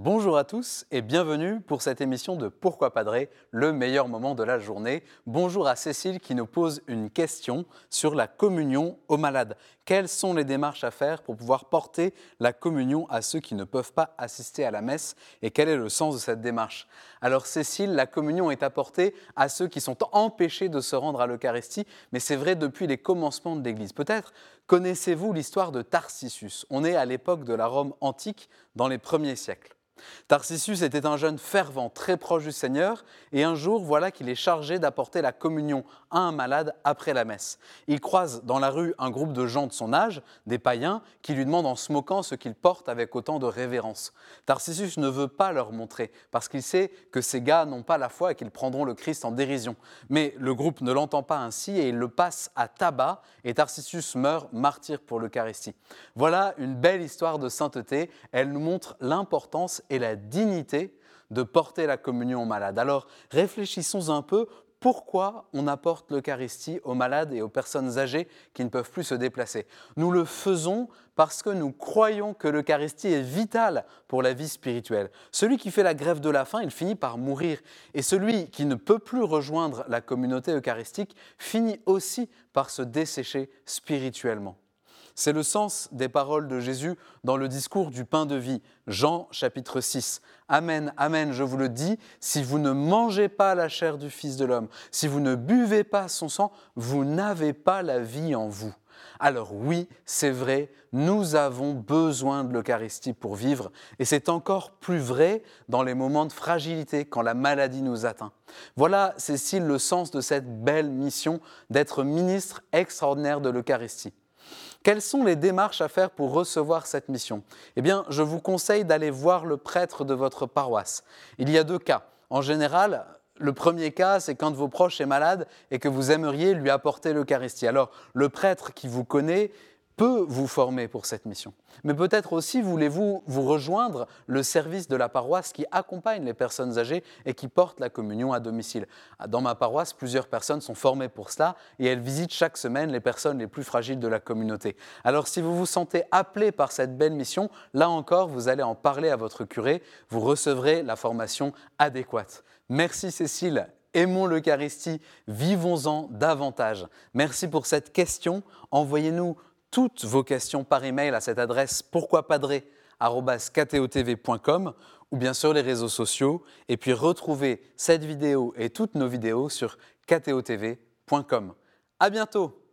Bonjour à tous et bienvenue pour cette émission de Pourquoi Padrer, le meilleur moment de la journée. Bonjour à Cécile qui nous pose une question sur la communion aux malades. Quelles sont les démarches à faire pour pouvoir porter la communion à ceux qui ne peuvent pas assister à la messe et quel est le sens de cette démarche? Alors Cécile, la communion est apportée à ceux qui sont empêchés de se rendre à l'Eucharistie, mais c'est vrai depuis les commencements de l'Église. Peut-être connaissez-vous l'histoire de Tarsissus On est à l'époque de la Rome antique dans les premiers siècles. Tarsissus était un jeune fervent, très proche du Seigneur, et un jour, voilà qu'il est chargé d'apporter la communion à un malade après la messe. Il croise dans la rue un groupe de gens de son âge, des païens, qui lui demandent en se moquant ce qu'il porte avec autant de révérence. Tarsissus ne veut pas leur montrer, parce qu'il sait que ces gars n'ont pas la foi et qu'ils prendront le Christ en dérision. Mais le groupe ne l'entend pas ainsi et il le passe à tabac, et Tarsissus meurt martyr pour l'Eucharistie. Voilà une belle histoire de sainteté. Elle nous montre l'importance et la dignité de porter la communion aux malades. Alors réfléchissons un peu pourquoi on apporte l'Eucharistie aux malades et aux personnes âgées qui ne peuvent plus se déplacer? Nous le faisons parce que nous croyons que l'Eucharistie est vitale pour la vie spirituelle. Celui qui fait la grève de la faim, il finit par mourir. Et celui qui ne peut plus rejoindre la communauté eucharistique finit aussi par se dessécher spirituellement. C'est le sens des paroles de Jésus dans le discours du pain de vie, Jean chapitre 6. Amen, amen, je vous le dis, si vous ne mangez pas la chair du Fils de l'homme, si vous ne buvez pas son sang, vous n'avez pas la vie en vous. Alors oui, c'est vrai, nous avons besoin de l'Eucharistie pour vivre, et c'est encore plus vrai dans les moments de fragilité, quand la maladie nous atteint. Voilà, Cécile, le sens de cette belle mission d'être ministre extraordinaire de l'Eucharistie. Quelles sont les démarches à faire pour recevoir cette mission? Eh bien, je vous conseille d'aller voir le prêtre de votre paroisse. Il y a deux cas. En général, le premier cas, c'est quand vos proches est malade et que vous aimeriez lui apporter l'Eucharistie. Alors, le prêtre qui vous connaît, peut vous former pour cette mission. Mais peut-être aussi voulez-vous vous rejoindre le service de la paroisse qui accompagne les personnes âgées et qui porte la communion à domicile. Dans ma paroisse, plusieurs personnes sont formées pour cela et elles visitent chaque semaine les personnes les plus fragiles de la communauté. Alors si vous vous sentez appelé par cette belle mission, là encore, vous allez en parler à votre curé, vous recevrez la formation adéquate. Merci Cécile aimons l'Eucharistie, vivons-en davantage. Merci pour cette question. Envoyez-nous toutes vos questions par email à cette adresse pourquoipadré.com ou bien sur les réseaux sociaux et puis retrouvez cette vidéo et toutes nos vidéos sur ktotv.com. À bientôt